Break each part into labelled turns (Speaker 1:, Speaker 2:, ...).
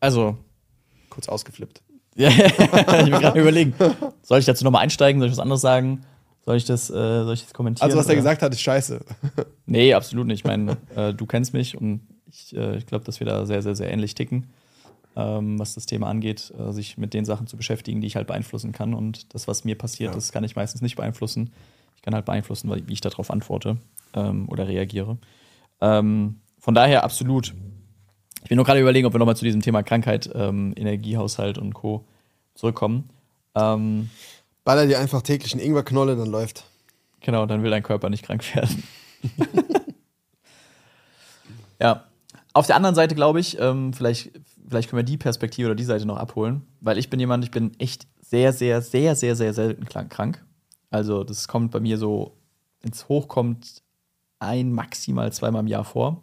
Speaker 1: Also,
Speaker 2: Kurz ausgeflippt.
Speaker 1: ja, ich bin gerade überlegen. Soll ich dazu nochmal einsteigen? Soll ich was anderes sagen? Soll ich das, äh, soll ich das kommentieren?
Speaker 2: Also, was er gesagt hat, ist scheiße.
Speaker 1: Nee, absolut nicht. Ich meine, äh, du kennst mich und ich, äh, ich glaube, dass wir da sehr, sehr, sehr ähnlich ticken, ähm, was das Thema angeht, äh, sich mit den Sachen zu beschäftigen, die ich halt beeinflussen kann. Und das, was mir passiert,
Speaker 2: Ja.
Speaker 1: das kann ich meistens nicht beeinflussen. Ich kann halt beeinflussen, wie ich darauf antworte ähm, oder reagiere. Ähm, von daher absolut. Ich bin nur gerade überlegen, ob wir nochmal zu diesem Thema Krankheit, ähm, Energiehaushalt und Co. zurückkommen. Ähm,
Speaker 2: Baller dir einfach täglich einen Ingwerknolle, dann läuft.
Speaker 1: Genau, dann will dein Körper nicht krank werden. ja. Auf der anderen Seite glaube ich, ähm, vielleicht, vielleicht können wir die Perspektive oder die Seite noch abholen, weil ich bin jemand, ich bin echt sehr, sehr, sehr, sehr, sehr selten krank- krank. Also das kommt bei mir so, wenn es hochkommt, ein, maximal zweimal im Jahr vor.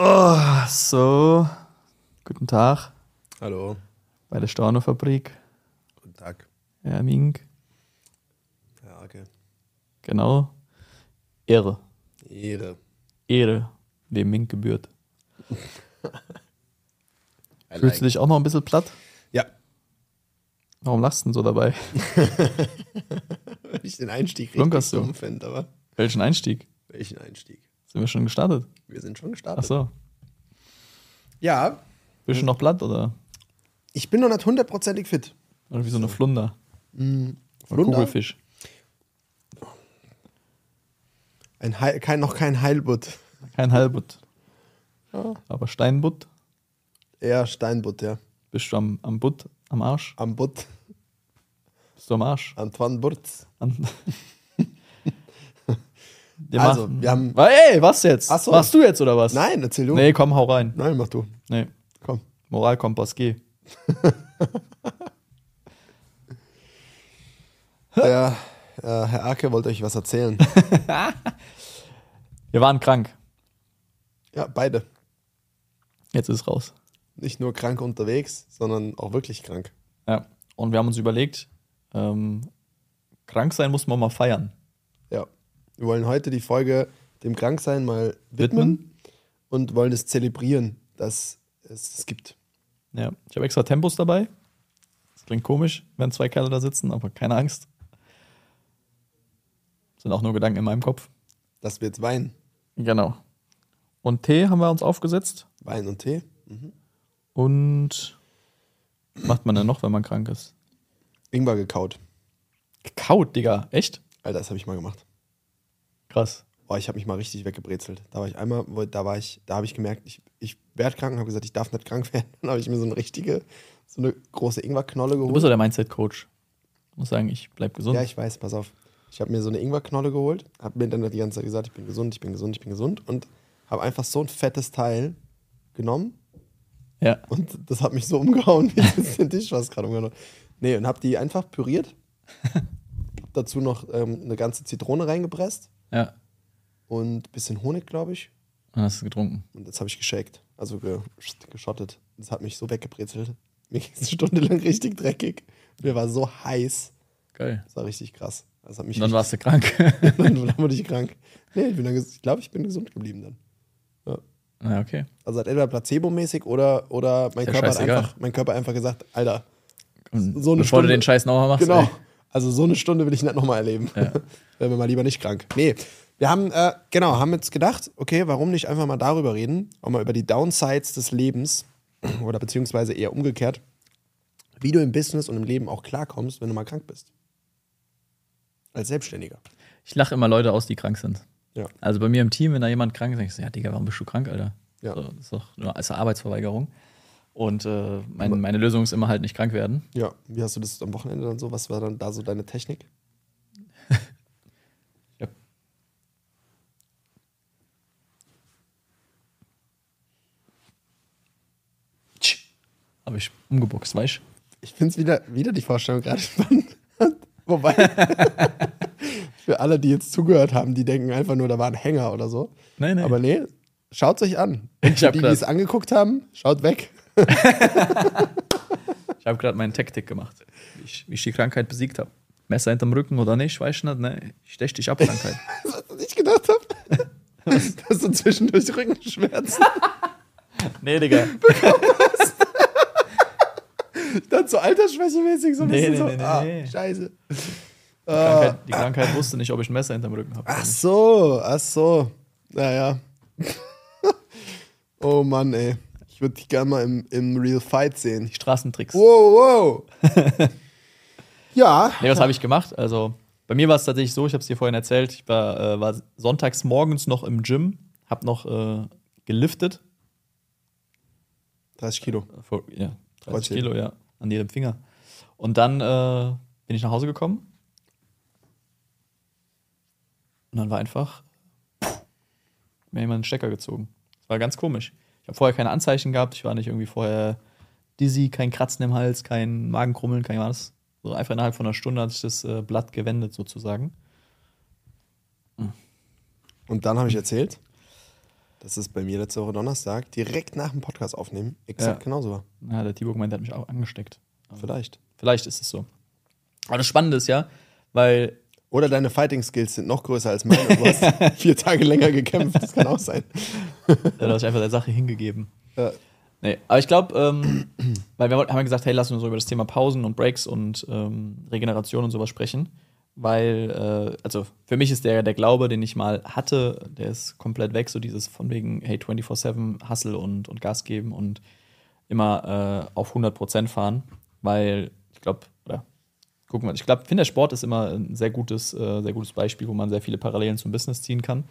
Speaker 1: Oh, so. Guten Tag
Speaker 2: Hallo.
Speaker 1: bei der Stornofabrik.
Speaker 2: Guten Tag.
Speaker 1: Herr Mink.
Speaker 2: Ja, okay.
Speaker 1: Genau. Ehre.
Speaker 2: Ehre.
Speaker 1: Ehre, dem Mink gebührt. Fühlst du dich auch noch ein bisschen platt?
Speaker 2: Ja.
Speaker 1: Warum lachst du denn so dabei?
Speaker 2: Weil ich den Einstieg richtig
Speaker 1: Flunkerst du?
Speaker 2: dumm finde, aber
Speaker 1: Welchen Einstieg?
Speaker 2: welchen Einstieg?
Speaker 1: Sind wir schon gestartet?
Speaker 2: Wir sind schon
Speaker 1: Ach
Speaker 2: gestartet.
Speaker 1: so.
Speaker 2: Ja,
Speaker 1: Bist du noch platt oder,
Speaker 2: ich bin noch nicht hundertprozentig fit.
Speaker 1: oder wie so eine Flunder?
Speaker 2: Mhm. Flunder?
Speaker 1: Kugelfisch.
Speaker 2: Ein Heil, kein, noch kein Heilbutt.
Speaker 1: Kein Halbut. Aber Steinbutt.
Speaker 2: Eher Steinbutt, ja.
Speaker 1: Bist du am, am Butt, am Arsch?
Speaker 2: Am Butt.
Speaker 1: Bist du am Arsch?
Speaker 2: Antoine Burz.
Speaker 1: An Wir
Speaker 2: Also,
Speaker 1: machen-
Speaker 2: wir haben-
Speaker 1: Ey, was jetzt?
Speaker 2: Ach so.
Speaker 1: Machst du jetzt oder was?
Speaker 2: Nein, erzähl du.
Speaker 1: Nee, komm, hau rein.
Speaker 2: Nein, mach du.
Speaker 1: Nee.
Speaker 2: Komm.
Speaker 1: Moralkompass, geh.
Speaker 2: Der, äh, Herr Arke wollte euch was erzählen.
Speaker 1: Wir waren krank.
Speaker 2: ja, beide.
Speaker 1: Jetzt ist es raus.
Speaker 2: Nicht nur krank unterwegs, sondern auch wirklich krank.
Speaker 1: Ja. Und wir haben uns überlegt, ähm, krank sein muss man mal feiern.
Speaker 2: Wir wollen heute die Folge dem Kranksein mal widmen,
Speaker 1: Widmen?
Speaker 2: und wollen es zelebrieren, dass es es gibt.
Speaker 1: Ja. Ich habe extra Tempos dabei. Das klingt komisch, wenn zwei Kerle da sitzen, aber keine Angst. Sind auch nur Gedanken in meinem Kopf.
Speaker 2: Dass wir jetzt Wein,
Speaker 1: Genau. Und Tee haben wir uns aufgesetzt.
Speaker 2: Wein und Tee.
Speaker 1: Und was macht man denn noch, wenn man krank ist?
Speaker 2: Ingwer gekaut.
Speaker 1: Gekaut, Digga. Echt?
Speaker 2: Alter, das habe ich mal gemacht.
Speaker 1: Krass.
Speaker 2: Boah, ich habe mich mal richtig weggebrezelt. Da war ich einmal, da war ich, da habe ich gemerkt, ich, ich werde krank und habe gesagt, ich darf nicht krank werden. Dann habe ich mir so eine richtige, so eine große Ingwerknolle
Speaker 1: Du bist
Speaker 2: geholt.
Speaker 1: doch der Mindset-Coach. Ich muss sagen, ich bleib gesund.
Speaker 2: Ja, ich weiß, pass auf. Ich habe mir so eine Ingwerknolle geholt, habe mir dann die ganze Zeit gesagt, ich bin gesund, ich bin gesund, ich bin gesund und habe einfach so ein fettes Teil genommen
Speaker 1: ja.
Speaker 2: und das hat mich so umgehauen, wie das den Tisch fast gerade umgehauen. Nee, und habe die einfach püriert. Dazu noch ähm, eine ganze Zitrone reingepresst
Speaker 1: ja.
Speaker 2: und ein bisschen Honig, glaube ich.
Speaker 1: Dann hast du getrunken.
Speaker 2: Und jetzt habe ich geshakt, also ge geschottet. Das hat mich so weggebrezelt. Mir ging es eine Stunde lang richtig dreckig. Mir war so heiß.
Speaker 1: Geil.
Speaker 2: Das war richtig krass. Das hat mich
Speaker 1: Und dann warst du krank.
Speaker 2: dann wurde ich krank. Nee, ich, bin dann ich glaube, ich bin gesund geblieben dann.
Speaker 1: ja, okay.
Speaker 2: Also hat entweder placebo-mäßig oder, oder mein, Körper hat einfach, mein Körper einfach gesagt, Alter,
Speaker 1: Und
Speaker 2: So eine
Speaker 1: bevor
Speaker 2: Stunde-
Speaker 1: du den Scheiß nochmal machst.
Speaker 2: genau.
Speaker 1: ey.
Speaker 2: Also so eine Stunde will ich nicht nochmal erleben.
Speaker 1: Ja.
Speaker 2: Werden wir mal lieber nicht krank. Nee, wir haben, äh, genau, haben jetzt gedacht, okay, warum nicht einfach mal darüber reden, auch mal über die Downsides des Lebens oder beziehungsweise eher umgekehrt, wie du im Business und im Leben auch klarkommst, wenn du mal krank bist. Als Selbstständiger.
Speaker 1: Ich lache immer Leute aus, die krank sind.
Speaker 2: Ja.
Speaker 1: Also bei mir im Team, wenn da jemand krank ist, denke ich so, ja, Digga, warum bist du krank, Alter?
Speaker 2: Ja.
Speaker 1: So, das ist doch nur als Arbeitsverweigerung. Und äh, mein, meine Lösung ist immer halt nicht krank werden.
Speaker 2: Ja. Wie hast du das am Wochenende dann so? Was war dann da so deine Technik?
Speaker 1: Ja. Habe ich umgebuchst, weißt du?
Speaker 2: Ich finde es wieder, wieder die Vorstellung gerade spannend. Wobei, für alle, die jetzt zugehört haben, die denken einfach nur, da war ein Hänger oder so.
Speaker 1: Nein, nein.
Speaker 2: Aber nee, schaut euch an.
Speaker 1: Ich
Speaker 2: die, die es angeguckt haben, schaut weg.
Speaker 1: Ich habe gerade meinen Taktik gemacht, wie ich, wie ich die Krankheit besiegt habe. Messer hinterm Rücken oder nicht, weiß ich nicht. Ne? Ich stech dich ab, Krankheit.
Speaker 2: Was ich gedacht habe. Dass du zwischendurch Rückenschmerzen.
Speaker 1: nee, Digga.
Speaker 2: Dann so altersschwächemäßig so ein
Speaker 1: Nee,
Speaker 2: bisschen
Speaker 1: nee,
Speaker 2: so.
Speaker 1: nee, nee,
Speaker 2: ah,
Speaker 1: nee.
Speaker 2: scheiße.
Speaker 1: Die Krankheit, die Krankheit wusste nicht, ob ich ein Messer hinterm Rücken habe.
Speaker 2: Ach so, ach so. Naja. oh Mann, ey. Ich würde dich gerne mal im, im Real Fight sehen.
Speaker 1: Die Straßentricks.
Speaker 2: Wow, wow. ja.
Speaker 1: Nee, was habe ich gemacht? Also, bei mir war es tatsächlich so, ich habe es dir vorhin erzählt, ich war, äh, war sonntags morgens noch im Gym, habe noch äh, geliftet.
Speaker 2: 30 Kilo.
Speaker 1: Vor, ja, 30
Speaker 2: Kreuzheben.
Speaker 1: Kilo, ja, an jedem Finger. Und dann äh, bin ich nach Hause gekommen. Und dann war einfach mir jemand einen Stecker gezogen. Das war ganz komisch. Habe vorher keine Anzeichen gehabt. Ich war nicht irgendwie vorher dizzy, kein Kratzen im Hals, kein Magenkrummeln, kein was. So einfach innerhalb von einer Stunde hat sich das äh, Blatt gewendet sozusagen.
Speaker 2: Und dann habe ich erzählt, dass es bei mir letzte Woche Donnerstag direkt nach dem Podcast aufnehmen exakt
Speaker 1: Ja.
Speaker 2: genauso war.
Speaker 1: Ja, der Thibaut gemeint, der hat mich auch angesteckt.
Speaker 2: Vielleicht.
Speaker 1: Vielleicht ist es so. Aber das Spannende ist ja, weil
Speaker 2: Oder deine Fighting Skills sind noch größer als meine. Du hast vier Tage länger gekämpft. Das kann auch sein.
Speaker 1: Er hat sich einfach der Sache hingegeben.
Speaker 2: Ja.
Speaker 1: Nee, aber ich glaube, ähm, weil wir haben ja gesagt, hey, lass uns so über das Thema Pausen und Breaks und ähm, Regeneration und sowas sprechen. Weil, äh, also für mich ist der, der Glaube, den ich mal hatte, der ist komplett weg, so dieses von wegen, hey, 24-7 Hustle und, und Gas geben und immer äh, auf 100% fahren. Weil ich glaube, gucken wir, ich glaube, finde der Sport ist immer ein sehr gutes, äh, sehr gutes Beispiel, wo man sehr viele Parallelen zum Business ziehen kann.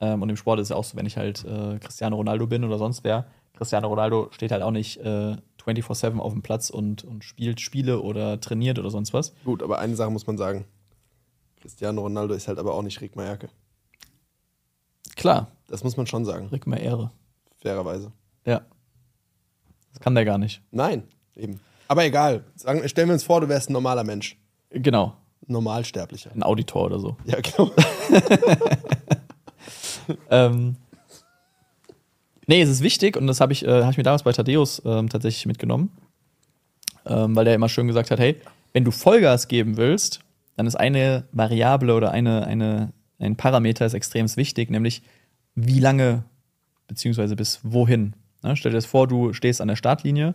Speaker 1: Ähm, und im Sport ist es ja auch so, wenn ich halt äh, Cristiano Ronaldo bin oder sonst wer, Cristiano Ronaldo steht halt auch nicht äh, 24-7 auf dem Platz und, und spielt Spiele oder trainiert oder sonst was.
Speaker 2: Gut, aber eine Sache muss man sagen. Cristiano Ronaldo ist halt aber auch nicht Rick Mayerke.
Speaker 1: Klar,
Speaker 2: Das muss man schon sagen.
Speaker 1: Rick Ehre.
Speaker 2: Fairerweise.
Speaker 1: Ja. Das kann der gar nicht.
Speaker 2: Nein, eben. Aber egal. Sagen, stellen wir uns vor, du wärst ein normaler Mensch.
Speaker 1: Genau.
Speaker 2: Normalsterblicher.
Speaker 1: Ein Auditor oder so.
Speaker 2: Ja, genau.
Speaker 1: ähm, nee, es ist wichtig und das habe ich, äh, hab ich mir damals bei Thaddeus ähm, tatsächlich mitgenommen, ähm, weil der immer schön gesagt hat, hey, wenn du Vollgas geben willst, dann ist eine Variable oder eine, eine, ein Parameter ist extrem wichtig, nämlich wie lange beziehungsweise bis wohin. Ne? Stell dir das vor, du stehst an der Startlinie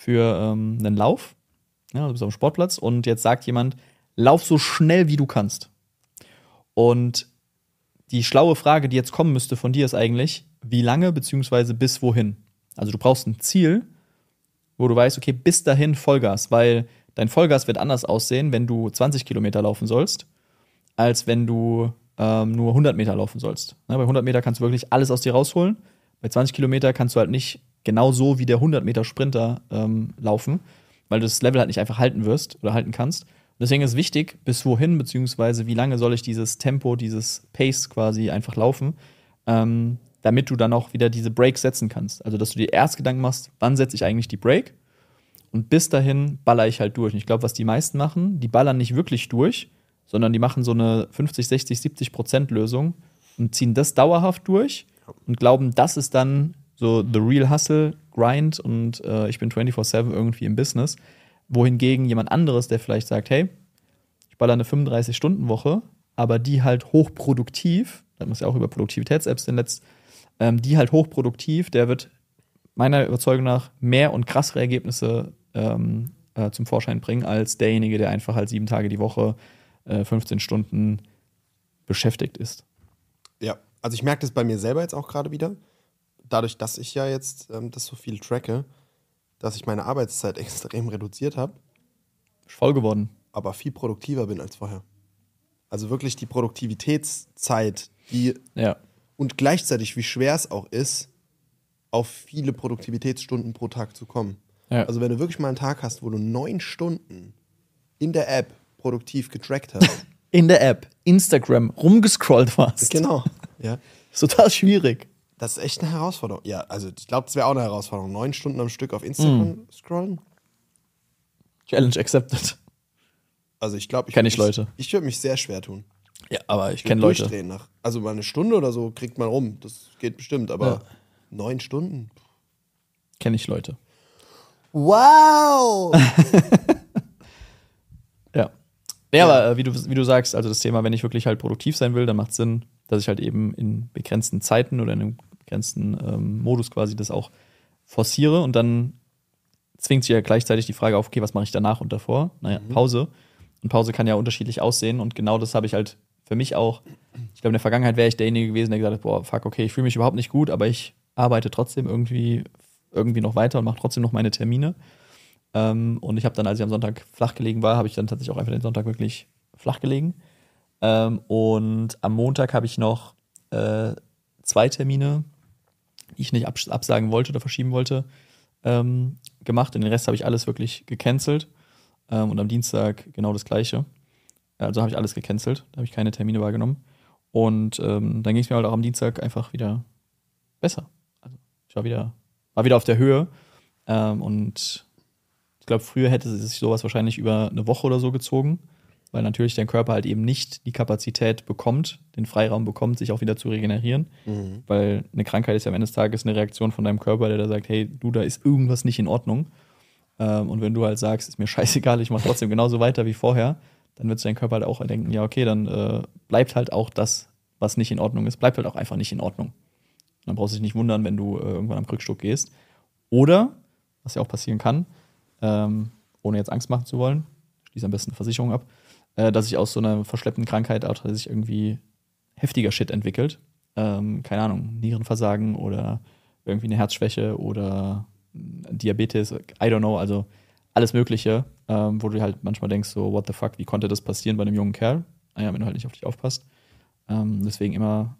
Speaker 1: für ähm, einen Lauf, ja, du bist auf dem Sportplatz und jetzt sagt jemand, lauf so schnell wie du kannst. Und die schlaue Frage, die jetzt kommen müsste von dir, ist eigentlich, wie lange beziehungsweise bis wohin? Also du brauchst ein Ziel, wo du weißt, okay, bis dahin Vollgas, weil dein Vollgas wird anders aussehen, wenn du 20 Kilometer laufen sollst, als wenn du ähm, nur 100 Meter laufen sollst. Ne, bei 100 Meter kannst du wirklich alles aus dir rausholen. Bei 20 Kilometer kannst du halt nicht genau so wie der 100 Meter Sprinter ähm, laufen, weil du das Level halt nicht einfach halten wirst oder halten kannst. Und deswegen ist wichtig, bis wohin, beziehungsweise wie lange soll ich dieses Tempo, dieses Pace quasi einfach laufen, ähm, damit du dann auch wieder diese Breaks setzen kannst. Also, dass du dir erst Gedanken machst, wann setze ich eigentlich die Break? Und bis dahin baller ich halt durch. Und ich glaube, was die meisten machen, die ballern nicht wirklich durch, sondern die machen so eine 50, 60, 70 Prozent Lösung und ziehen das dauerhaft durch und glauben, das ist dann so the real hustle, grind und äh, ich bin 24-7 irgendwie im Business. Wohingegen jemand anderes, der vielleicht sagt, hey, ich baller eine 35-Stunden-Woche, aber die halt hochproduktiv, da muss ja auch über Produktivitäts-Apps den letzt, ähm, die halt hochproduktiv, der wird meiner Überzeugung nach mehr und krassere Ergebnisse ähm, äh, zum Vorschein bringen, als derjenige, der einfach halt sieben Tage die Woche, äh, 15 Stunden beschäftigt ist.
Speaker 2: Ja, also ich merke das bei mir selber jetzt auch gerade wieder. Dadurch, dass ich ja jetzt ähm, das so viel tracke, dass ich meine Arbeitszeit extrem reduziert habe,
Speaker 1: Ist voll geworden.
Speaker 2: aber viel produktiver bin als vorher. Also wirklich die Produktivitätszeit, die
Speaker 1: Ja.
Speaker 2: und gleichzeitig, wie schwer es auch ist, auf viele Produktivitätsstunden pro Tag zu kommen.
Speaker 1: Ja.
Speaker 2: Also wenn du wirklich mal einen Tag hast, wo du neun Stunden in der App produktiv getrackt hast.
Speaker 1: In der App, Instagram, rumgescrollt warst.
Speaker 2: genau. Ja.
Speaker 1: Ist total schwierig.
Speaker 2: Das ist echt eine Herausforderung. Ja, also ich glaube, das wäre auch eine Herausforderung. Neun Stunden am Stück auf Instagram scrollen.
Speaker 1: Challenge accepted.
Speaker 2: Also ich glaube, ich
Speaker 1: Kenn
Speaker 2: würd
Speaker 1: ich
Speaker 2: mich-
Speaker 1: Leute.
Speaker 2: Ich würde mich sehr schwer tun.
Speaker 1: Ja, aber ich
Speaker 2: würd
Speaker 1: kenne Leute.
Speaker 2: durchdrehen Nach, also mal eine Stunde oder so kriegt man rum. Das geht bestimmt, aber
Speaker 1: Ja.
Speaker 2: neun Stunden.
Speaker 1: Kenne ich Leute.
Speaker 2: Wow!
Speaker 1: Ja. Ja, aber äh, wie, du, wie du sagst, also das Thema, wenn ich wirklich halt produktiv sein will, dann macht es Sinn, dass ich halt eben in begrenzten Zeiten oder in einem begrenzten ähm, Modus quasi das auch forciere und dann zwingt sich ja gleichzeitig die Frage auf, okay, was mache ich danach und davor? Naja, Pause. Und Pause kann ja unterschiedlich aussehen und genau das habe ich halt für mich auch. Ich glaube, in der Vergangenheit wäre ich derjenige gewesen, der gesagt hat, boah, fuck, okay, ich fühle mich überhaupt nicht gut, aber ich arbeite trotzdem irgendwie, irgendwie noch weiter und mache trotzdem noch meine Termine. Ähm, und ich habe dann, als ich am Sonntag flach gelegen war, habe ich dann tatsächlich auch einfach den Sonntag wirklich flach gelegen. Ähm, und am Montag habe ich noch äh, zwei Termine, die ich nicht abs absagen wollte oder verschieben wollte, ähm, gemacht. Und den Rest habe ich alles wirklich gecancelt. Ähm, und am Dienstag genau das Gleiche. Also habe ich alles gecancelt. Da habe ich keine Termine wahrgenommen. Und ähm, dann ging es mir halt auch am Dienstag einfach wieder besser. Also ich war wieder, war wieder auf der Höhe. Ähm, und ich glaube, früher hätte sich sowas wahrscheinlich über eine Woche oder so gezogen, weil natürlich dein Körper halt eben nicht die Kapazität bekommt, den Freiraum bekommt, sich auch wieder zu regenerieren. Weil eine Krankheit ist ja am Ende des Tages eine Reaktion von deinem Körper, der da sagt, hey, du, da ist irgendwas nicht in Ordnung. Ähm, und wenn du halt sagst, ist mir scheißegal, ich mache trotzdem genauso weiter wie vorher, dann wird dein Körper halt auch denken, ja, okay, dann äh, bleibt halt auch das, was nicht in Ordnung ist, bleibt halt auch einfach nicht in Ordnung. Dann brauchst du dich nicht wundern, wenn du äh, irgendwann am Krückstock gehst. Oder, was ja auch passieren kann, ähm, ohne jetzt Angst machen zu wollen, schließe am besten eine Versicherung ab, äh, dass sich aus so einer verschleppten Krankheit auch sich irgendwie heftiger Shit entwickelt. Ähm, keine Ahnung, Nierenversagen oder irgendwie eine Herzschwäche oder Diabetes, I don't know, also alles Mögliche, ähm, wo du halt manchmal denkst, so, what the fuck, wie konnte das passieren bei einem jungen Kerl? Naja, wenn du halt nicht auf dich aufpasst. Ähm, deswegen immer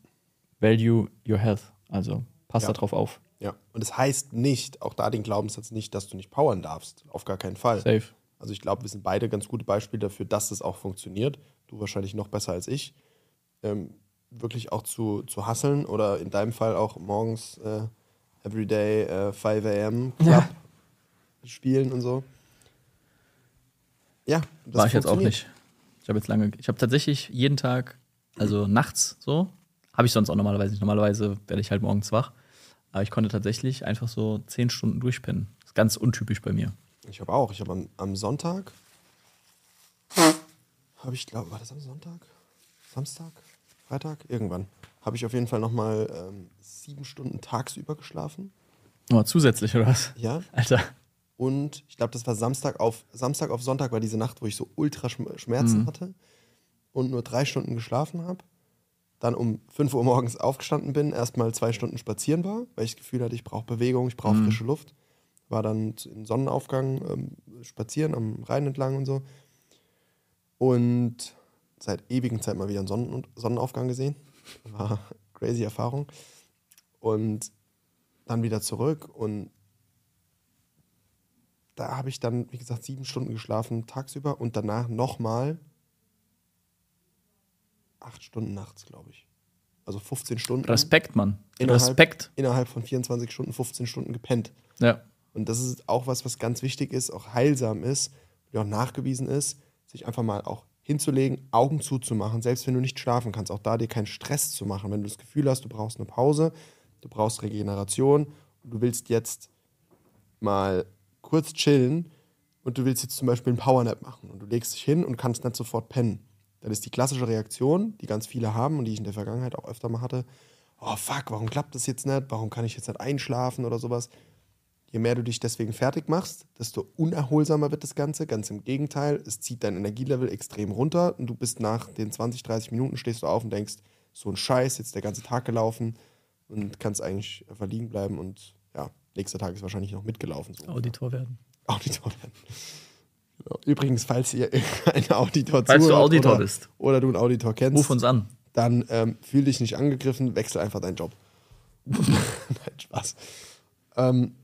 Speaker 1: value your health, also pass
Speaker 2: Ja.
Speaker 1: da drauf auf.
Speaker 2: Ja, und es heißt nicht, auch da den Glaubenssatz nicht, dass du nicht powern darfst. Auf gar keinen Fall.
Speaker 1: Safe.
Speaker 2: Also ich glaube, wir sind beide ganz gute Beispiele dafür, dass es auch funktioniert. Du wahrscheinlich noch besser als ich. Ähm, wirklich auch zu, zu hasseln oder in deinem Fall auch morgens äh, Everyday äh, 5 a.m. Club spielen und so. Ja, das
Speaker 1: War ich jetzt auch nicht. Ich habe jetzt lange, ich habe tatsächlich jeden Tag, also nachts so, habe ich sonst auch normalerweise nicht. Normalerweise werde ich halt morgens wach. Aber ich konnte tatsächlich einfach so zehn Stunden durchpennen. Das ist ganz untypisch bei mir.
Speaker 2: Ich habe auch. Ich habe am, am Sonntag, habe ich glaube, war das am Sonntag? Samstag? Freitag? Irgendwann. Habe ich auf jeden Fall nochmal ähm, sieben Stunden tagsüber geschlafen.
Speaker 1: Oh, zusätzlich, oder was?
Speaker 2: Ja.
Speaker 1: Alter.
Speaker 2: Und ich glaube, das war Samstag auf, Samstag auf Sonntag war diese Nacht, wo ich so ultra Schm- Schmerzen hatte und nur drei Stunden geschlafen habe. Dann um 5 Uhr morgens aufgestanden bin, erstmal zwei Stunden spazieren war, weil ich das Gefühl hatte, ich brauche Bewegung, ich brauche frische Luft. War dann im Sonnenaufgang ähm, spazieren am Rhein entlang und so. Und seit ewigen Zeit mal wieder einen Sonnen Sonnenaufgang gesehen. War crazy Erfahrung. Und dann wieder zurück und da habe ich dann, wie gesagt, sieben Stunden geschlafen tagsüber und danach nochmal acht Stunden nachts, glaube ich. Also 15 Stunden.
Speaker 1: Respekt, Mann.
Speaker 2: Innerhalb-
Speaker 1: Respekt.
Speaker 2: Innerhalb von 24 Stunden 15 Stunden gepennt.
Speaker 1: Ja.
Speaker 2: Und das ist auch was, was ganz wichtig ist, auch heilsam ist, wie auch nachgewiesen ist, sich einfach mal auch hinzulegen, Augen zuzumachen, selbst wenn du nicht schlafen kannst, auch da dir keinen Stress zu machen. Wenn du das Gefühl hast, du brauchst eine Pause, du brauchst Regeneration und du willst jetzt mal kurz chillen und du willst jetzt zum Beispiel einen Powernap machen und du legst dich hin und kannst nicht sofort pennen. Dann ist die klassische Reaktion, die ganz viele haben und die ich in der Vergangenheit auch öfter mal hatte, oh fuck, warum klappt das jetzt nicht? Warum kann ich jetzt nicht einschlafen oder sowas? Je mehr du dich deswegen fertig machst, desto unerholsamer wird das Ganze. Ganz im Gegenteil, es zieht dein Energielevel extrem runter und du bist nach den 20, 30 Minuten stehst du auf und denkst, so ein Scheiß, jetzt der ganze Tag gelaufen und kannst eigentlich einfach liegen bleiben und ja, nächster Tag ist wahrscheinlich noch mitgelaufen. So.
Speaker 1: Auditor werden.
Speaker 2: Auditor werden. Genau. Übrigens, falls ihr ein Auditor
Speaker 1: Falls du Auditor
Speaker 2: oder,
Speaker 1: bist.
Speaker 2: oder du einen Auditor kennst,
Speaker 1: Ruf uns an.
Speaker 2: dann ähm, fühl dich nicht angegriffen, wechsel einfach deinen Job. Nein, Spaß. Ähm,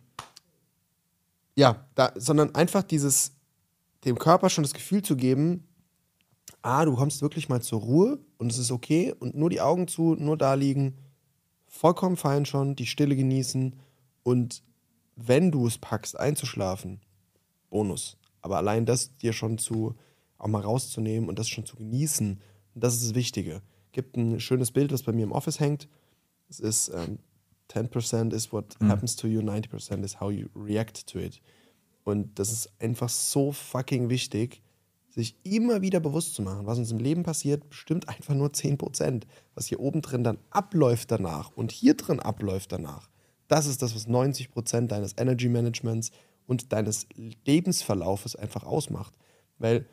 Speaker 2: ja, da, sondern einfach dieses, dem Körper schon das Gefühl zu geben, ah, du kommst wirklich mal zur Ruhe und es ist okay und nur die Augen zu, nur da liegen, vollkommen fein schon, die Stille genießen und wenn du es packst, einzuschlafen, Bonus. Aber allein das dir schon zu, auch mal rauszunehmen und das schon zu genießen, das ist das Wichtige. Gibt ein schönes Bild, das bei mir im Office hängt. Es ist ähm, 10% is what happens to you, 90% is how you react to it. Und das ist einfach so fucking wichtig, sich immer wieder bewusst zu machen, was uns im Leben passiert, bestimmt einfach nur 10%. Was hier oben drin dann abläuft danach und hier drin abläuft danach. Das ist das, was 90% deines Energy Managements und deines Lebensverlaufes einfach ausmacht. Weil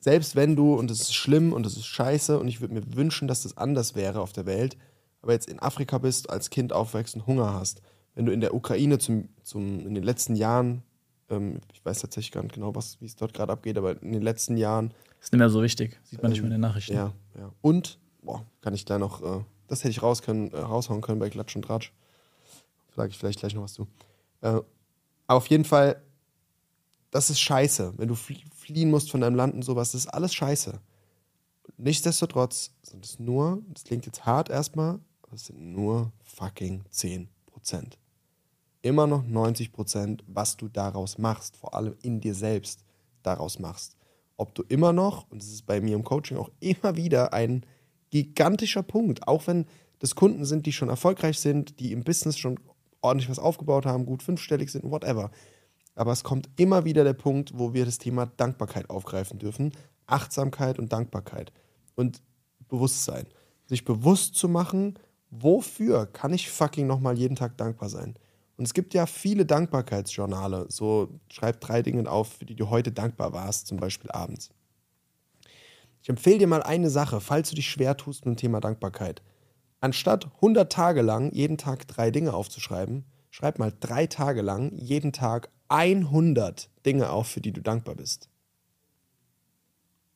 Speaker 2: selbst wenn du, und es ist schlimm und es ist scheiße und ich würde mir wünschen, dass das anders wäre auf der Welt, aber jetzt in Afrika bist, als Kind aufwächst und Hunger hast, wenn du in der Ukraine zum, zum, in den letzten Jahren, ähm, ich weiß tatsächlich gar nicht genau, was, wie es dort gerade abgeht, aber in den letzten Jahren,
Speaker 1: Ist nicht mehr so wichtig. Sieht man nicht mehr in den Nachrichten.
Speaker 2: ja, ja. Und, boah, kann ich da noch, äh, das hätte ich raus können, äh, raushauen können bei Klatsch und Tratsch. Sag ich vielleicht gleich noch was zu. Äh, aber auf jeden Fall, das ist scheiße. Wenn du flie fliehen musst von deinem Land und sowas, das ist alles scheiße. Nichtsdestotrotz sind es nur, das klingt jetzt hart erstmal, es sind nur fucking 10%. Immer noch 90%, was du daraus machst, vor allem in dir selbst daraus machst. Ob du immer noch, und das ist bei mir im Coaching auch immer wieder ein gigantischer Punkt, auch wenn das Kunden sind, die schon erfolgreich sind, die im Business schon ordentlich was aufgebaut haben, gut fünfstellig sind, whatever. Aber es kommt immer wieder der Punkt, wo wir das Thema Dankbarkeit aufgreifen dürfen. Achtsamkeit und Dankbarkeit. Und Bewusstsein. Sich bewusst zu machen, wofür kann ich fucking nochmal jeden Tag dankbar sein? Und es gibt ja viele Dankbarkeitsjournale. So schreib drei Dinge auf, für die du heute dankbar warst, zum Beispiel abends. Ich empfehle dir mal eine Sache, falls du dich schwer tust mit dem Thema Dankbarkeit. Anstatt 100 Tage lang jeden Tag drei Dinge aufzuschreiben, schreib mal drei Tage lang jeden Tag 100 Dinge auf, für die du dankbar bist.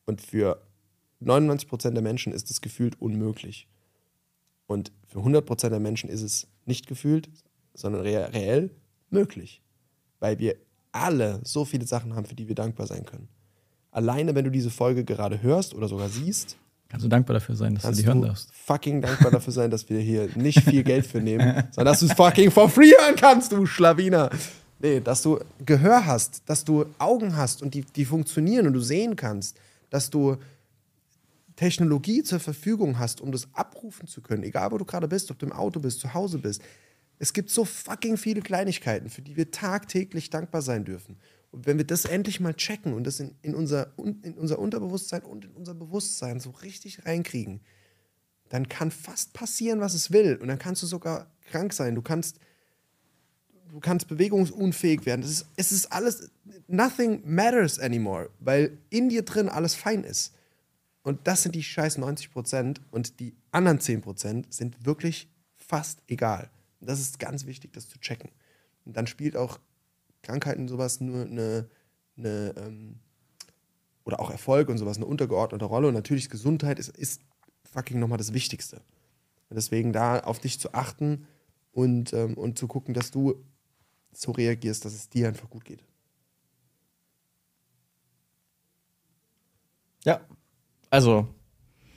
Speaker 2: Und für 99% der Menschen ist es gefühlt unmöglich. Und für 100% der Menschen ist es nicht gefühlt, sondern rea- reell möglich. Weil wir alle so viele Sachen haben, für die wir dankbar sein können. Alleine, wenn du diese Folge gerade hörst oder sogar siehst,
Speaker 1: Kannst du dankbar dafür sein, dass du die hören darfst.
Speaker 2: fucking dankbar dafür sein, dass wir hier nicht viel Geld für nehmen, sondern dass du es fucking for free hören kannst, du Schlawiner. Nee, dass du Gehör hast, dass du Augen hast und die, die funktionieren und du sehen kannst, dass du Technologie zur Verfügung hast, um das abrufen zu können, egal wo du gerade bist, ob du im Auto bist, zu Hause bist. Es gibt so fucking viele Kleinigkeiten, für die wir tagtäglich dankbar sein dürfen. Und wenn wir das endlich mal checken und das in, in, unser, in unser Unterbewusstsein und in unser Bewusstsein so richtig reinkriegen, dann kann fast passieren, was es will. Und dann kannst du sogar krank sein. Du kannst, du kannst bewegungsunfähig werden. Ist, es ist alles, nothing matters anymore, weil in dir drin alles fein ist. Und das sind die scheiß 90 Prozent und die anderen 10 Prozent sind wirklich fast egal. Und das ist ganz wichtig, das zu checken. Und dann spielt auch Krankheiten sowas nur eine, eine ähm, oder auch Erfolg und sowas eine untergeordnete Rolle. Und natürlich Gesundheit ist, ist fucking nochmal das Wichtigste. Und deswegen da auf dich zu achten und, ähm, und zu gucken, dass du so reagierst, dass es dir einfach gut geht.
Speaker 1: Ja. Also,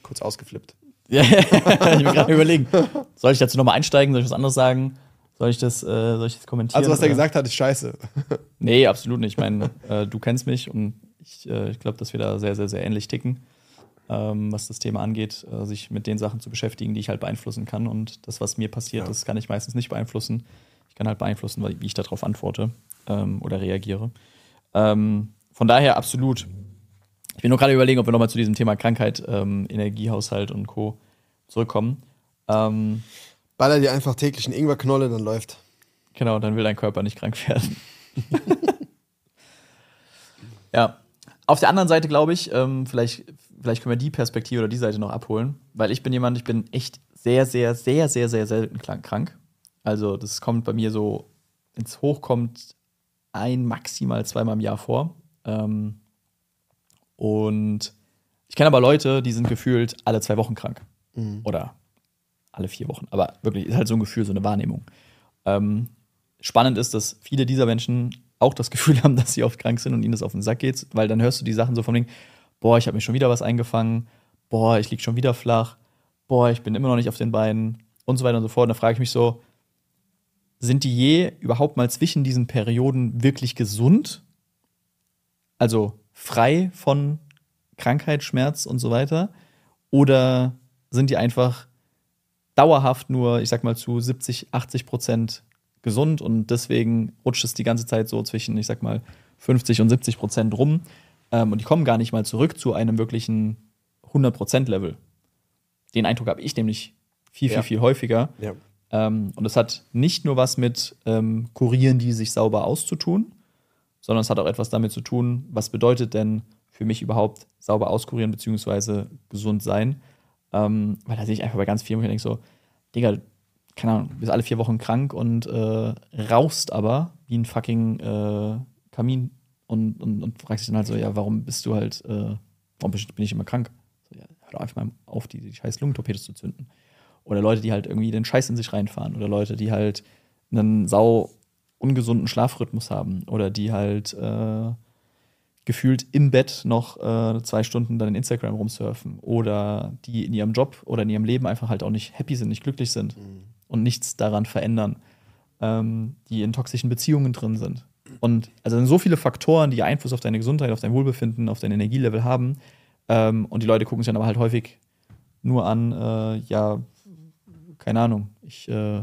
Speaker 2: Kurz ausgeflippt.
Speaker 1: ja, ich bin gerade überlegen. Soll ich dazu nochmal einsteigen? Soll ich was anderes sagen? Soll ich das, äh, soll ich das kommentieren?
Speaker 2: Also, was er gesagt hat, ist scheiße.
Speaker 1: Nee, absolut nicht. Ich meine, äh, du kennst mich und ich, äh, ich glaube, dass wir da sehr, sehr, sehr ähnlich ticken, ähm, was das Thema angeht, äh, sich mit den Sachen zu beschäftigen, die ich halt beeinflussen kann. Und das, was mir passiert,
Speaker 2: Ja.
Speaker 1: das kann ich meistens nicht beeinflussen. Ich kann halt beeinflussen, wie ich darauf antworte ähm, oder reagiere. Ähm, von daher absolut. Ich bin nur gerade überlegen, ob wir nochmal zu diesem Thema Krankheit, ähm, Energiehaushalt und Co. zurückkommen. Ähm,
Speaker 2: Baller dir einfach täglich einen Ingwerknolle, dann läuft.
Speaker 1: Genau, dann will dein Körper nicht krank werden. ja. Auf der anderen Seite glaube ich, ähm, vielleicht, vielleicht können wir die Perspektive oder die Seite noch abholen, weil ich bin jemand, ich bin echt sehr, sehr, sehr, sehr, sehr selten krank-. Also, das kommt bei mir so, wenn es hochkommt, ein, maximal zweimal im Jahr vor. Ähm, und ich kenne aber Leute, die sind gefühlt alle zwei Wochen krank. Oder alle vier Wochen. Aber wirklich, ist halt so ein Gefühl, so eine Wahrnehmung. Ähm, spannend ist, dass viele dieser Menschen auch das Gefühl haben, dass sie oft krank sind und ihnen das auf den Sack geht, weil dann hörst du die Sachen so von wegen, boah, ich habe mir schon wieder was eingefangen, boah, ich lieg schon wieder flach, boah, ich bin immer noch nicht auf den Beinen und so weiter und so fort. Und da frage ich mich so, sind die je überhaupt mal zwischen diesen Perioden wirklich gesund? Also frei von Krankheit, Schmerz und so weiter? Oder sind die einfach dauerhaft nur, ich sag mal, zu 70, 80 Prozent gesund und deswegen rutscht es die ganze Zeit so zwischen, ich sag mal, 50 und 70 Prozent rum ähm, und die kommen gar nicht mal zurück zu einem wirklichen 100 Prozent Level. Den Eindruck habe ich nämlich viel, viel,
Speaker 2: Ja.
Speaker 1: viel häufiger.
Speaker 2: Ja.
Speaker 1: Ähm, und es hat nicht nur was mit ähm, Kurieren, die sich sauber auszutun, sondern es hat auch etwas damit zu tun, was bedeutet denn für mich überhaupt sauber auskurieren beziehungsweise gesund sein. Ähm, weil da sehe ich einfach bei ganz vielen, wo ich denke so, Digga, keine Ahnung, bist alle vier Wochen krank und äh, rauchst aber wie ein fucking äh, Kamin und, und, und fragst dich dann halt so, ja, warum bist du halt, äh, warum bin ich, bin ich immer krank? So, ja, hör doch einfach mal auf, die, die scheiß Lungentorpedos zu zünden. Oder Leute, die halt irgendwie den Scheiß in sich reinfahren. Oder Leute, die halt einen sau ungesunden Schlafrhythmus haben. Oder die halt äh, gefühlt im Bett noch äh, zwei Stunden dann in Instagram rumsurfen. Oder die in ihrem Job oder in ihrem Leben einfach halt auch nicht happy sind, nicht glücklich sind und nichts daran verändern. Ähm, die in toxischen Beziehungen drin sind. Und also sind so viele Faktoren, die Einfluss auf deine Gesundheit, auf dein Wohlbefinden, auf dein Energielevel haben. Ähm, und die Leute gucken sich dann aber halt häufig nur an, äh, ja, keine Ahnung, ich, äh,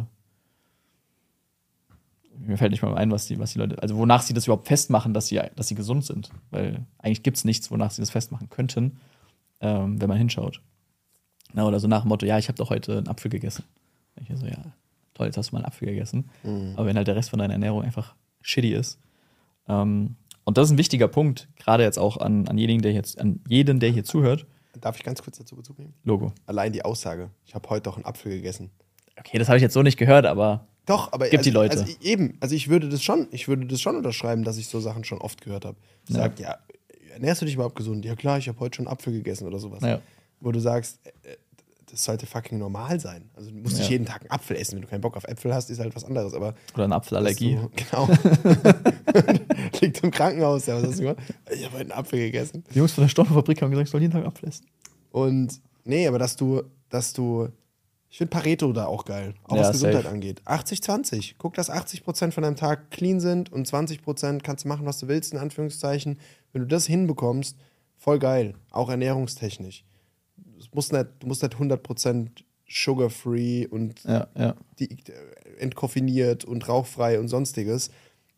Speaker 1: mir fällt nicht mal ein, was die, was die Leute, also wonach sie das überhaupt festmachen, dass sie, dass sie gesund sind. Weil eigentlich gibt es nichts, wonach sie das festmachen könnten, ähm, wenn man hinschaut. Na, oder so nach dem Motto, ja, ich habe doch heute einen Apfel gegessen. Ich so, ja, toll, jetzt hast du mal einen Apfel gegessen. Aber wenn halt der Rest von deiner Ernährung einfach shitty ist. Ähm, und das ist ein wichtiger Punkt, gerade jetzt auch an, an, jeden, der jetzt, an jeden, der hier zuhört.
Speaker 2: Darf ich ganz kurz dazu Bezug nehmen?
Speaker 1: Logo.
Speaker 2: Allein die Aussage. Ich habe heute doch einen Apfel gegessen.
Speaker 1: Okay, das habe ich jetzt so nicht gehört, aber
Speaker 2: Doch, aber
Speaker 1: Gibt
Speaker 2: also,
Speaker 1: die Leute.
Speaker 2: Also eben, also ich würde das schon, ich würde das schon unterschreiben, dass ich so Sachen schon oft gehört habe.
Speaker 1: Ja.
Speaker 2: Sagt, ja, ernährst du dich überhaupt gesund? Ja klar, ich habe heute schon Apfel gegessen oder sowas.
Speaker 1: Ja.
Speaker 2: Wo du sagst, äh, äh, das sollte fucking normal sein. Also du musst
Speaker 1: Ja.
Speaker 2: nicht jeden Tag einen Apfel essen. Wenn du keinen Bock auf Äpfel hast, ist halt was anderes. Aber
Speaker 1: oder eine Apfelallergie.
Speaker 2: Du, genau. Liegt im Krankenhaus. Ja, was hast du gemacht? Ich habe heute einen Apfel gegessen.
Speaker 1: Die Jungs von der Stornofabrik haben gesagt, ich soll jeden Tag Apfel essen.
Speaker 2: Und nee, aber dass du, dass du, ich finde Pareto da auch geil, auch
Speaker 1: Ja,
Speaker 2: was Gesundheit
Speaker 1: safe.
Speaker 2: angeht. 80-20. Guck, dass 80% von deinem Tag clean sind und 20% kannst du machen, was du willst, in Anführungszeichen. Wenn du das hinbekommst, voll geil. Auch ernährungstechnisch. Du musst nicht, du musst nicht 100% sugar-free und
Speaker 1: Ja, ja.
Speaker 2: die, entkoffiniert und rauchfrei und sonstiges.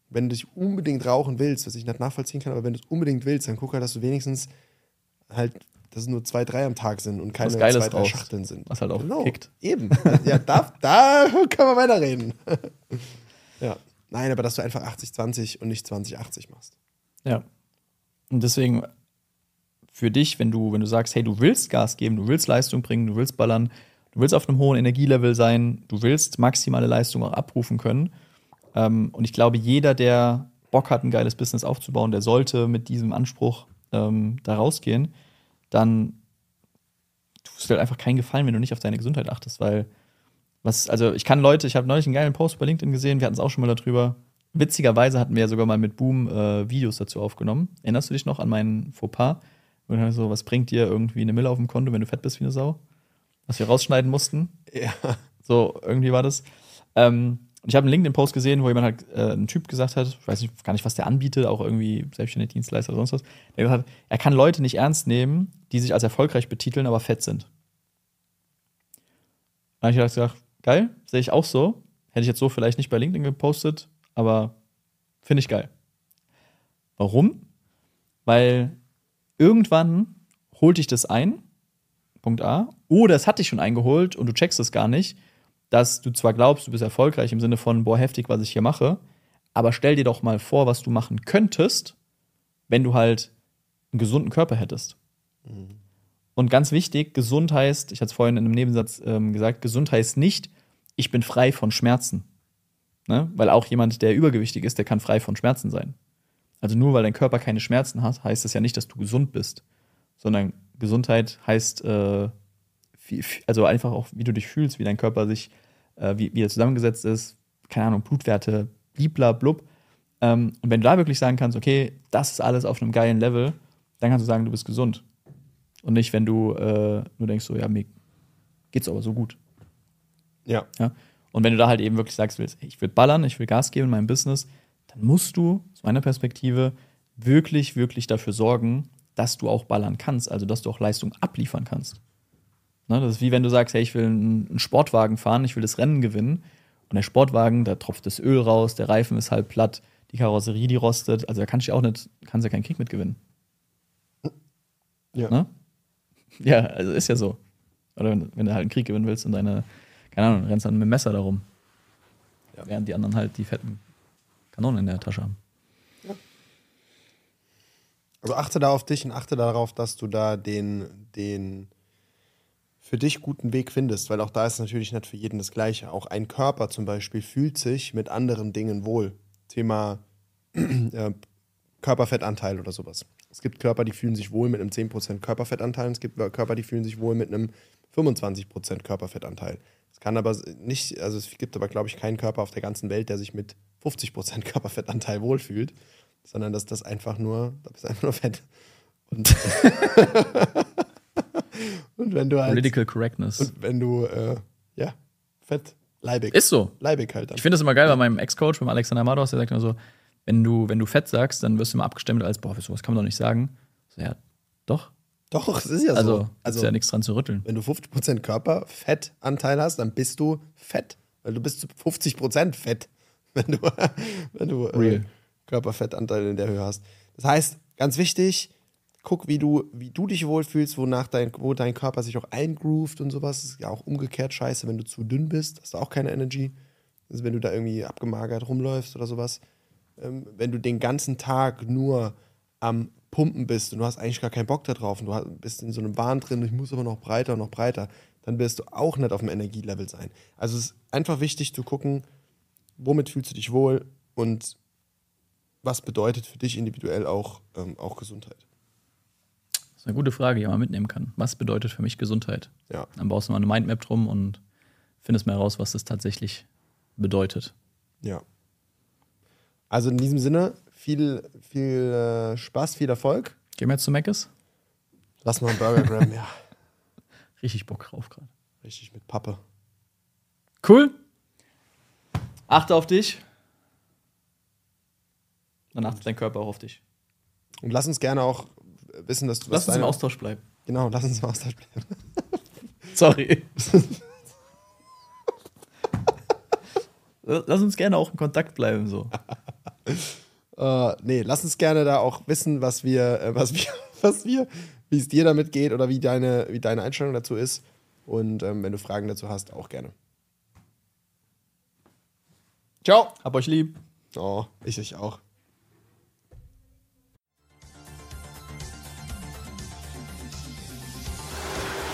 Speaker 2: Wenn du dich unbedingt rauchen willst, was ich nicht nachvollziehen kann, aber wenn du es unbedingt willst, dann guck halt, dass du wenigstens halt, dass es nur zwei, drei am Tag sind und keine zwei, drei
Speaker 1: rauchst,
Speaker 2: Schachteln sind.
Speaker 1: was halt auch
Speaker 2: genau.
Speaker 1: kickt.
Speaker 2: Eben. Ja, da, da können wir weiterreden. ja. Nein, aber dass du einfach 80-20 und nicht 20-80 machst.
Speaker 1: Ja. Und deswegen für dich, wenn du, wenn du sagst, hey, du willst Gas geben, du willst Leistung bringen, du willst ballern, du willst auf einem hohen Energielevel sein, du willst maximale Leistung auch abrufen können. Ähm, und ich glaube, jeder, der Bock hat, ein geiles Business aufzubauen, der sollte mit diesem Anspruch ähm, da rausgehen. Dann tust du halt einfach keinen Gefallen, wenn du nicht auf deine Gesundheit achtest, weil was, also ich kann Leute, ich habe neulich einen geilen Post bei LinkedIn gesehen, wir hatten es auch schon mal darüber. Witzigerweise hatten wir ja sogar mal mit Boom äh, Videos dazu aufgenommen. Erinnerst du dich noch an meinen Fauxpas? Und dann so, was bringt dir irgendwie eine Mille auf dem Konto, wenn du fett bist wie eine Sau? Was wir rausschneiden mussten.
Speaker 2: Ja.
Speaker 1: So, irgendwie war das. Ähm, und ich habe einen LinkedIn-Post gesehen, wo jemand halt, äh, ein Typ gesagt hat, ich weiß nicht, gar nicht, was der anbietet, auch irgendwie selbstständige Dienstleister oder sonst was, der gesagt hat, er kann Leute nicht ernst nehmen, die sich als erfolgreich betiteln, aber fett sind. Da habe ich gedacht, geil, sehe ich auch so. Hätte ich jetzt so vielleicht nicht bei LinkedIn gepostet, aber finde ich geil. Warum? Weil irgendwann holt dich das ein, Punkt A, oder es hat dich schon eingeholt und du checkst es gar nicht, dass du zwar glaubst, du bist erfolgreich im Sinne von, boah, heftig, was ich hier mache, aber stell dir doch mal vor, was du machen könntest, wenn du halt einen gesunden Körper hättest. Und ganz wichtig, gesund heißt, ich hatte es vorhin in einem Nebensatz ähm, gesagt, gesund heißt nicht, ich bin frei von Schmerzen. Ne? Weil auch jemand, der übergewichtig ist, der kann frei von Schmerzen sein. Also nur weil dein Körper keine Schmerzen hat, heißt das ja nicht, dass du gesund bist. Sondern Gesundheit heißt, äh, wie, also einfach auch, wie du dich fühlst, wie dein Körper sich, äh, wie, wie er zusammengesetzt ist, keine Ahnung, Blutwerte, blibla, blub. Ähm, und wenn du da wirklich sagen kannst, okay, das ist alles auf einem geilen Level, dann kannst du sagen, du bist gesund. Und nicht, wenn du äh, nur denkst, so, ja, mir geht's aber so gut.
Speaker 2: Ja.
Speaker 1: Ja? Und wenn du da halt eben wirklich sagst, willst, ich will ballern, ich will Gas geben in meinem Business, dann musst du, aus meiner Perspektive, wirklich, wirklich dafür sorgen, dass du auch ballern kannst, also dass du auch Leistung abliefern kannst. Ne, das ist wie wenn du sagst, hey, ich will einen Sportwagen fahren, ich will das Rennen gewinnen. Und der Sportwagen, da tropft das Öl raus, der Reifen ist halb platt, die Karosserie, die rostet. Also da kannst du ja auch nicht, kannst ja keinen Krieg mitgewinnen.
Speaker 2: Ja.
Speaker 1: Ne? Ja, also ist ja so. Oder wenn, wenn du halt einen Krieg gewinnen willst und deine, keine Ahnung, rennst dann mit dem Messer darum.
Speaker 2: Ja.
Speaker 1: Während die anderen halt die fetten Kanonen in der Tasche haben.
Speaker 2: Also achte da auf dich und achte darauf, dass du da den, den für dich guten Weg findest, weil auch da ist natürlich nicht für jeden das Gleiche. Auch ein Körper zum Beispiel fühlt sich mit anderen Dingen wohl. Thema äh, Körperfettanteil oder sowas. Es gibt Körper, die fühlen sich wohl mit einem 10% Körperfettanteil es gibt Körper, die fühlen sich wohl mit einem 25% Körperfettanteil. Es kann aber nicht, also es gibt aber, glaube ich, keinen Körper auf der ganzen Welt, der sich mit 50% Körperfettanteil wohlfühlt, sondern dass das einfach nur, da bist du einfach nur fett. Und, und wenn du halt,
Speaker 1: Political Correctness.
Speaker 2: und wenn du, äh, ja, fett, leibig.
Speaker 1: ist so.
Speaker 2: leibig halt dann.
Speaker 1: Ich finde das immer geil bei meinem Ex-Coach, beim Alexander Mados, der sagt immer so, wenn du, wenn du fett sagst, dann wirst du immer abgestempelt als, boah, sowas kann man doch nicht sagen. So, ja, doch.
Speaker 2: Doch, es ist ja
Speaker 1: Also,
Speaker 2: so.
Speaker 1: also ist ja nichts dran zu rütteln.
Speaker 2: wenn du 50% Körperfettanteil hast, dann bist du fett. Weil du bist zu 50% fett, wenn du, wenn du äh. Körperfettanteil in der Höhe hast. Das heißt, ganz wichtig, guck, wie du, wie du dich wohlfühlst, wonach dein, wo dein Körper sich auch eingroovt und sowas. Ist ja auch umgekehrt scheiße, wenn du zu dünn bist, hast du auch keine Energy. Also wenn du da irgendwie abgemagert rumläufst oder sowas. Ähm, wenn du den ganzen Tag nur am Pumpen bist und du hast eigentlich gar keinen Bock da drauf und du bist in so einem Wahn drin, ich muss aber noch breiter und noch breiter, dann wirst du auch nicht auf dem Energielevel sein. Also es ist einfach wichtig zu gucken, womit fühlst du dich wohl und was bedeutet für dich individuell auch, ähm, auch Gesundheit.
Speaker 1: Ist eine gute Frage, die man mitnehmen kann. Was bedeutet für mich Gesundheit?
Speaker 2: Ja.
Speaker 1: Dann baust du mal eine Mindmap drum und findest mal heraus, was das tatsächlich bedeutet.
Speaker 2: Ja. Also in diesem Sinne, viel, viel äh, Spaß, viel Erfolg.
Speaker 1: Gehen wir jetzt zu Meckes?
Speaker 2: Lass mal einen Burger Graham, ja.
Speaker 1: Richtig Bock drauf gerade.
Speaker 2: Richtig mit Pappe.
Speaker 1: Cool. Achte auf dich. Dann achtet dein Körper auch auf dich.
Speaker 2: Und lass uns gerne auch wissen, dass du
Speaker 1: Lass uns im
Speaker 2: deine-
Speaker 1: Austausch bleiben.
Speaker 2: Genau, lass uns im Austausch bleiben.
Speaker 1: Sorry. Lass uns gerne auch in Kontakt bleiben, so.
Speaker 2: Äh, nee, lass uns gerne da auch wissen, was wir, äh, was wir, was wir, wie es dir damit geht oder wie deine, wie deine Einstellung dazu ist. Und ähm, wenn du Fragen dazu hast, auch gerne. Ciao.
Speaker 1: Hab euch lieb.
Speaker 2: Oh, ich euch auch.